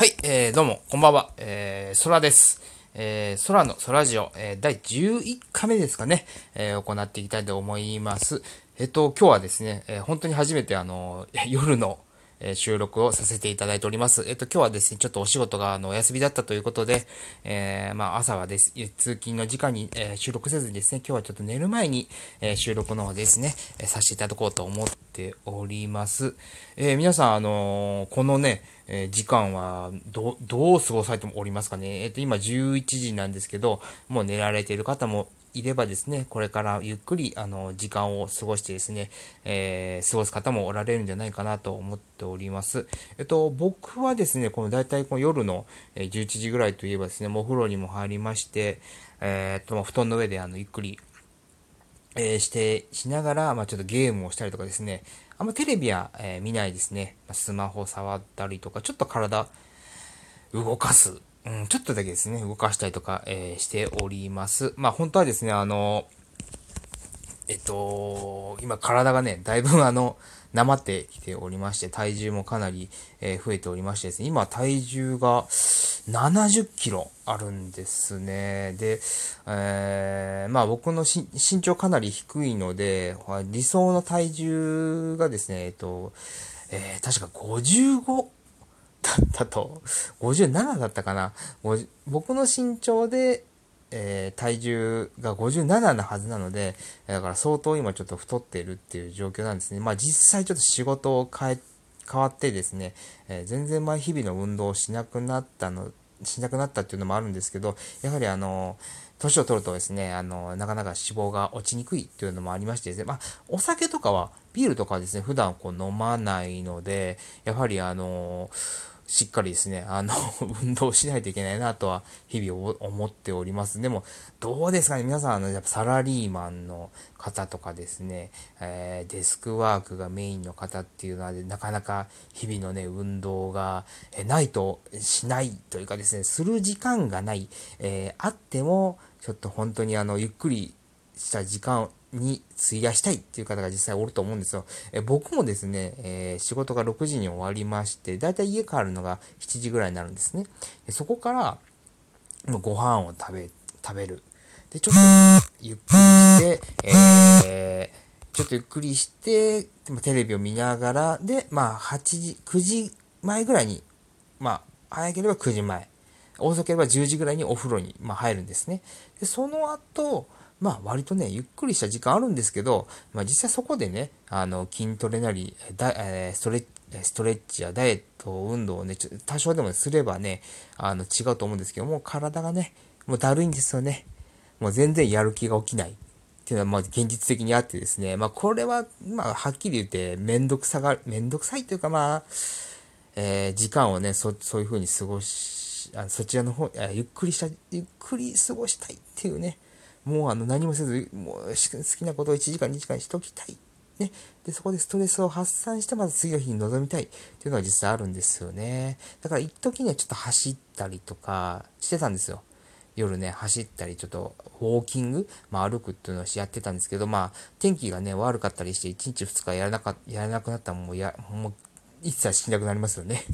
はい、えー、どうも、こんばんは、えー、空です。えー、空の空ジオ、えー、第11回目ですかね、えー、行っていきたいと思います。えっ、と、今日はですね、えー、本当に初めてあの、夜の、え収録をさせていただいております。えっと、今日はですね、ちょっとお仕事が、あの、お休みだったということで、えー、まあ、朝はです、通勤の時間に、えー、収録せずにですね、今日はちょっと寝る前に、えー、収録の方ですね、えさせていただこうと思っております。え皆さん、あのこのね、え時間はど、どう過ごされておりますかね。えっと、今11時なんですけど、もう寝られている方もいればですね、これからゆっくり、あの、時間を過ごしてですね、えー、過ごす方もおられるんじゃないかなと思っております。えっと、僕はですね、この大体この夜の11時ぐらいといえばですね、もうお風呂にも入りまして、えー、っと、布団の上であの、ゆっくり、えー、して、しながら、まあちょっとゲームをしたりとかですね、あんまテレビは、えー、見ないですね。スマホ触ったりとか、ちょっと体動かすうん、ちょっとだけですね、動かしたりとか、えー、しております。まあ本当はですね、あの、えっと、今体がね、だいぶあの、なまってきておりまして、体重もかなり、えー、増えておりましてですね、今体重が70キロあるんですね。で、えー、まあ僕の身長かなり低いので、理想の体重がですね、えっと、えー、確か55、だったと、57だったかな。僕の身長で、えー、体重が57なはずなので、だから相当今ちょっと太っているっていう状況なんですね。まあ実際ちょっと仕事を変え、変わってですね、えー、全然前日々の運動をしなくなったの、しなくなったっていうのもあるんですけど、やはりあの、年を取るとですね、あの、なかなか脂肪が落ちにくいっていうのもありましてですね、まあ、お酒とかは、ビールとかはですね、普段こう飲まないので、やはりあのしっかりですね、あの 運動しないといけないなとは日々思っております。でも、どうですかね皆さん、あの、やっぱサラリーマンの方とかですね、えー、デスクワークがメインの方っていうのは、なかなか日々のね、運動が、えないとしないというかですね、する時間がない、えー、あっても、ちょっと本当にあの、ゆっくりした時間に費やしたいっていう方が実際おると思うんですよ。え僕もですね、えー、仕事が6時に終わりまして、だいたい家帰るのが7時ぐらいになるんですね。そこから、ご飯を食べ、食べる。で、ちょっとゆっくりして、えー、ちょっとゆっくりして、テレビを見ながら、で、まあ、8時、9時前ぐらいに、まあ、早ければ9時前、遅ければ10時ぐらいにお風呂に、まあ、入るんですね。で、その後、まあ割とね、ゆっくりした時間あるんですけど、まあ実際そこでね、あの、筋トレなり、だえストレッチ、ストレッチやダイエット運動をね、多少でもすればね、あの、違うと思うんですけども、体がね、もうだるいんですよね。もう全然やる気が起きない。っていうのは、まあ、現実的にあってですね、まあ、これは、まあ、はっきり言って、めんどくさが、めんどくさいというか、まあ、えー、時間をね、そ、そういう風に過ごし、あそちらの方、ゆっくりした、ゆっくり過ごしたいっていうね、もうあの何もせず、もう好きなことを1時間、2時間しときたい。ね。で、そこでストレスを発散して、まず次の日に臨みたいっていうのが実際あるんですよね。だから一時にはちょっと走ったりとかしてたんですよ。夜ね、走ったり、ちょっとウォーキング、まあ歩くっていうのをやってたんですけど、まあ天気がね、悪かったりして、1日2日やらなか、やらなくなったらもうや、もう一切しなくなりますよね。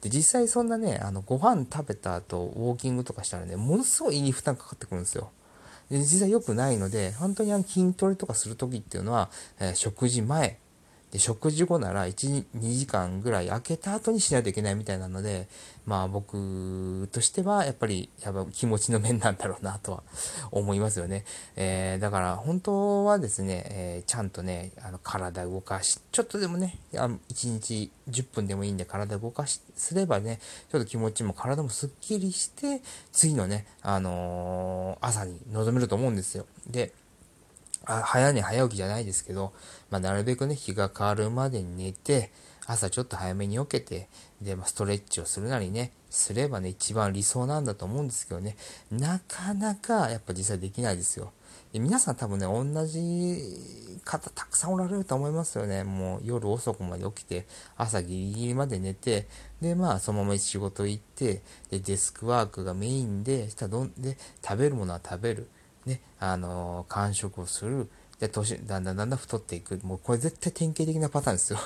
で、実際そんなね、あの、ご飯食べた後、ウォーキングとかしたらね、ものすごい胃に負担かかってくるんですよ。実際良くないので、本当にあの筋トレとかするときっていうのは、えー、食事前、で、食事後なら1、2時間ぐらい空けた後にしないといけないみたいなので、まあ僕としてはやっぱりやっぱ気持ちの面なんだろうなとは思いますよね。えー、だから本当はですね、えー、ちゃんとね、あの体動かし、ちょっとでもね、1日10分でもいいんで体動かし、すればね、ちょっと気持ちも体もすっきりして、次のね、あのー、朝に臨めると思うんですよ。で、あ早寝早起きじゃないですけど、まあ、なるべくね、日が変わるまでに寝て、朝ちょっと早めに起きて、で、まあ、ストレッチをするなりね、すればね、一番理想なんだと思うんですけどね、なかなかやっぱ実際できないですよ。で皆さん多分ね、同じ方たくさんおられると思いますよね。もう夜遅くまで起きて、朝ギリギリまで寝て、で、まあ、そのまま仕事行って、で、デスクワークがメインで、したどんで、食べるものは食べる。ね、あのー、完食をする。で、年、だんだんだんだん太っていく。もうこれ絶対典型的なパターンですよ。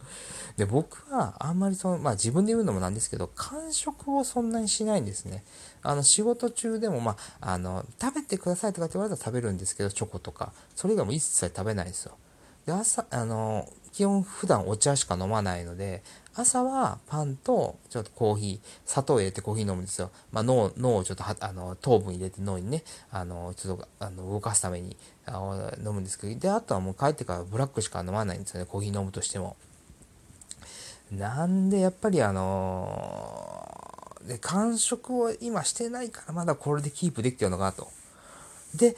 で、僕はあんまりその、まあ自分で言うのもなんですけど、完食をそんなにしないんですね。あの、仕事中でも、まあ、あの、食べてくださいとかって言われたら食べるんですけど、チョコとか。それ以外も一切食べないですよ。で、朝、あの、基本普段お茶しか飲まないので、朝はパンとちょっとコーヒー、砂糖入れてコーヒー飲むんですよ。まあ、脳、脳をちょっと、あの、糖分入れて脳にね、あの、ちょっと、あの、動かすためにあの飲むんですけど、で、あとはもう帰ってからブラックしか飲まないんですよね、コーヒー飲むとしても。なんで、やっぱりあのー、で、完食を今してないからまだこれでキープできてるのかなと。で、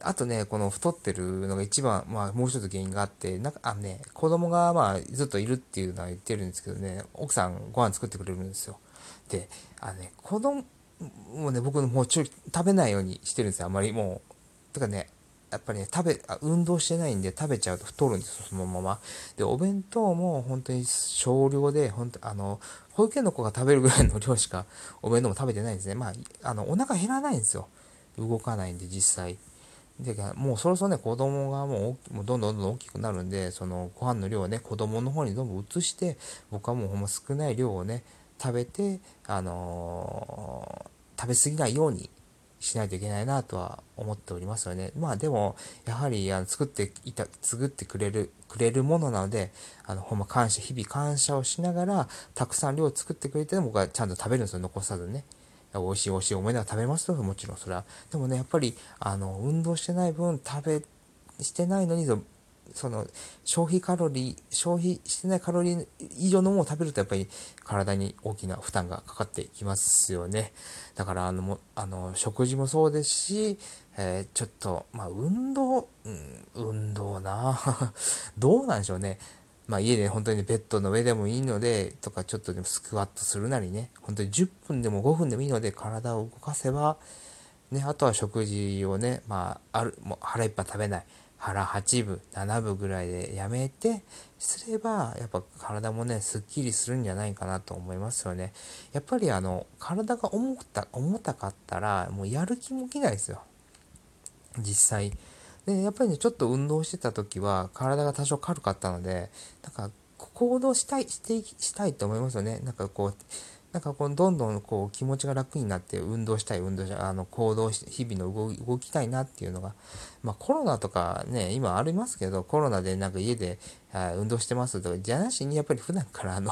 あとね、この太ってるのが一番、まあもう一つ原因があって、なんか、あのね、子供がまあずっといるっていうのは言ってるんですけどね、奥さんご飯作ってくれるんですよ。で、あのね、子供、もうね、僕もうちょい食べないようにしてるんですよ、あんまりもう。てかね、やっぱりね、食べ、運動してないんで食べちゃうと太るんですよ、そのまま。で、お弁当も本当に少量で、本当あの、保育園の子が食べるぐらいの量しかお弁当も食べてないんですね。まあ、あの、お腹減らないんですよ。動かないんで、実際。で、もうそろそろね、子供がもうどんどんどんどん大きくなるんで、そのご飯の量をね、子供の方にどんどん移して、僕はもうほんま少ない量をね、食べて、あのー、食べ過ぎないようにしないといけないなとは思っておりますよね。まあでも、やはりあの作っていた、作ってくれる、くれるものなので、あの、ほんま感謝、日々感謝をしながら、たくさん量を作ってくれて僕はちゃんと食べるんですよ、残さずね。美味しい美味しい思いながら食べますと、もちろんそれは。でもね、やっぱり、あの、運動してない分、食べ、してないのに、その、消費カロリー、消費してないカロリー以上のものを食べると、やっぱり体に大きな負担がかかってきますよね。だから、あの、あの食事もそうですし、えー、ちょっと、まあ、運動、うん、運動な どうなんでしょうね。まあ家で本当にベッドの上でもいいので、とかちょっとでもスクワットするなりね、本当に10分でも5分でもいいので体を動かせば、ね、あとは食事をね、まあ、ある、もう腹いっぱい食べない。腹8分、7分ぐらいでやめて、すれば、やっぱ体もね、すっきりするんじゃないかなと思いますよね。やっぱりあの、体が重た、重たかったら、もうやる気も起きないですよ。実際。で、やっぱりね、ちょっと運動してた時は、体が多少軽かったので、なんか、行動したい、してしたいと思いますよね。なんかこう、なんかこう、どんどんこう、気持ちが楽になって、運動したい、運動したい、あの、行動し、日々の動動きたいなっていうのが、まあコロナとかね、今ありますけど、コロナでなんか家で、運動してますとか、じゃなしにやっぱり普段からあの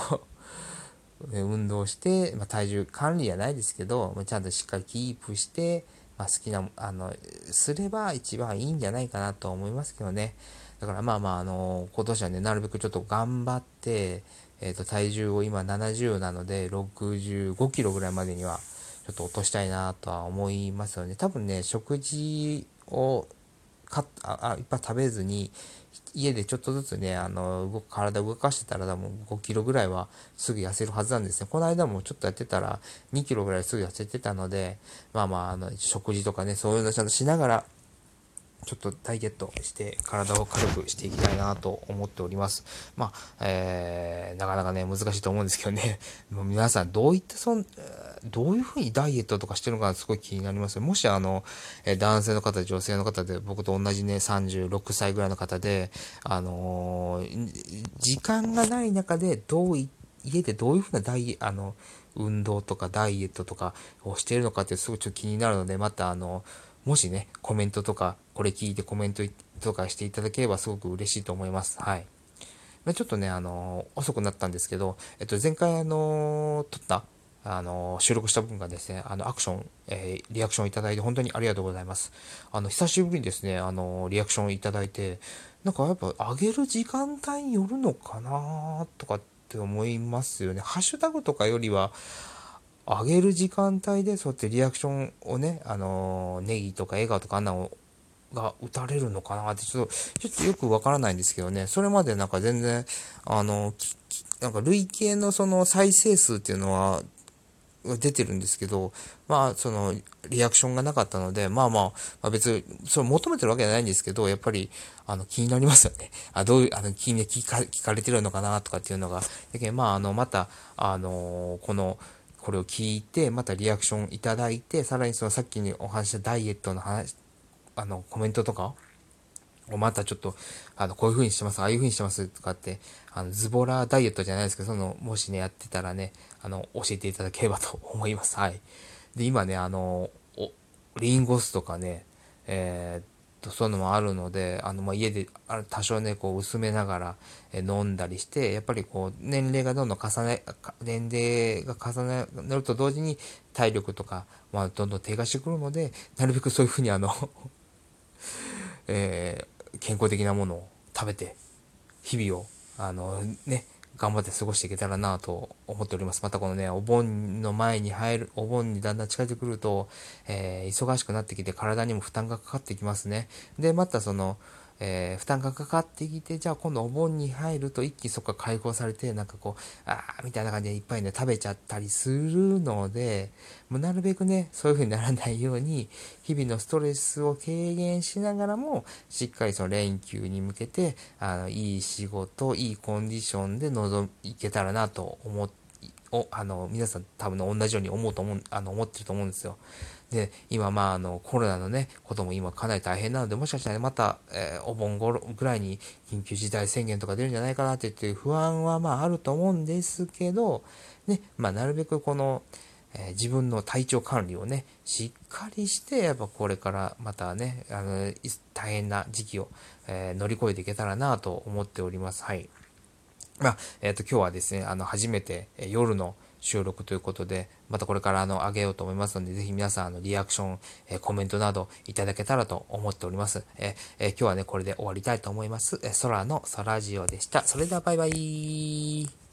運動して、まあ、体重管理じゃないですけど、まちゃんとしっかりキープして、まあ、好きな、あの、すれば一番いいんじゃないかなと思いますけどね。だからまあまあ、あの、今年はね、なるべくちょっと頑張って、えっ、ー、と、体重を今70なので、65キロぐらいまでには、ちょっと落としたいなとは思いますよね。多分ね、食事をかあいっぱい食べずに、家でちょっとずつね、あの、動体動かしてたら多分5キロぐらいはすぐ痩せるはずなんですね。この間もちょっとやってたら2キロぐらいすぐ痩せてたので、まあまあ、あの、食事とかね、そういうのちゃんとしながら、ちょっとダイエットして体を軽くしていきたいなと思っております。まあ、えー、なかなかね、難しいと思うんですけどね、もう皆さんどういったそん、どういうふうにダイエットとかしてるのかすごい気になりますもしあの、え男性の方、女性の方で、僕と同じね、36歳ぐらいの方で、あのー、時間がない中で、どうい、家でどういうふうなダイエあの、運動とかダイエットとかをしているのかってすごいちょっと気になるので、またあの、もしね、コメントとか、これ聞いてコメントとかしていただければすごく嬉しいと思います。はい。ちょっとね、あの遅くなったんですけど、えっと、前回あの撮った、あの収録した分がですね、あの、アクション、え、リアクションいただいて本当にありがとうございます。あの、久しぶりにですね、あのリアクションいただいて、なんかやっぱ上げる時間帯によるのかなとかって思いますよね。ハッシュタグとかよりは、上げる時間帯でそうやってリアクションをね、あのネギとか笑顔とかあんなのが打たれるのかなってちょっと、ちょっとよくわからないんですけどね、それまでなんか全然、あの、なんか累計のその再生数っていうのは出てるんですけど、まあ、その、リアクションがなかったので、まあまあ、まあ、別に、それ求めてるわけじゃないんですけど、やっぱり、あの、気になりますよね。あ、どういう、あの、気に聞か聞かれてるのかなとかっていうのが。だけ、まあ、あの、また、あの、この、これを聞いて、またリアクションいただいて、さらにそのさっきにお話したダイエットの話、あの、コメントとかをまたちょっと、あの、こういう風にしてます、ああいう風にしてますとかって、あの、ズボラダイエットじゃないですけど、その、もしね、やってたらね、あの、教えていただければと 思います。はい。で、今ね、あの、リンゴ酢とかね、えー、と、そういうのもあるので、あの、まあ、家で、多少ね、こう、薄めながら、え飲んだりして、やっぱりこう、年齢がどんどん重ね、年齢が重ねると同時に、体力とか、まあ、どんどん低下してくるので、なるべくそういう風にあのえー健康的なものを食べて、日々を、あのね、頑張って過ごしていけたらなと思っております。またこのね、お盆の前に入る、お盆にだんだん近づいてくると、えー、忙しくなってきて体にも負担がかかってきますね。で、またその、えー、負担がかかってきて、じゃあ今度お盆に入ると一気にそこから解放されて、なんかこう、あーみたいな感じでいっぱいね、食べちゃったりするので、もうなるべくね、そういう風にならないように、日々のストレスを軽減しながらも、しっかりその連休に向けて、あの、いい仕事、いいコンディションで臨いけたらなと思って、お、あの、皆さん多分同じように思うと思う、あの、思ってると思うんですよ。で、今、まあ、あの、コロナのね、ことも今かなり大変なので、もしかしたら、ね、また、えー、お盆頃ぐらいに緊急事態宣言とか出るんじゃないかなっていう不安は、まあ、あると思うんですけど、ね、まあ、なるべくこの、えー、自分の体調管理をね、しっかりして、やっぱこれからまたね、あの、大変な時期を、えー、乗り越えていけたらなと思っております。はい。まあ、えっ、ー、と、今日はですね、あの、初めて、え夜の収録ということで、またこれからあの、あげようと思いますので、ぜひ皆さん、あの、リアクション、えコメントなどいただけたらと思っております。ええ今日はね、これで終わりたいと思います。え空の空ジオでした。それではバイバイ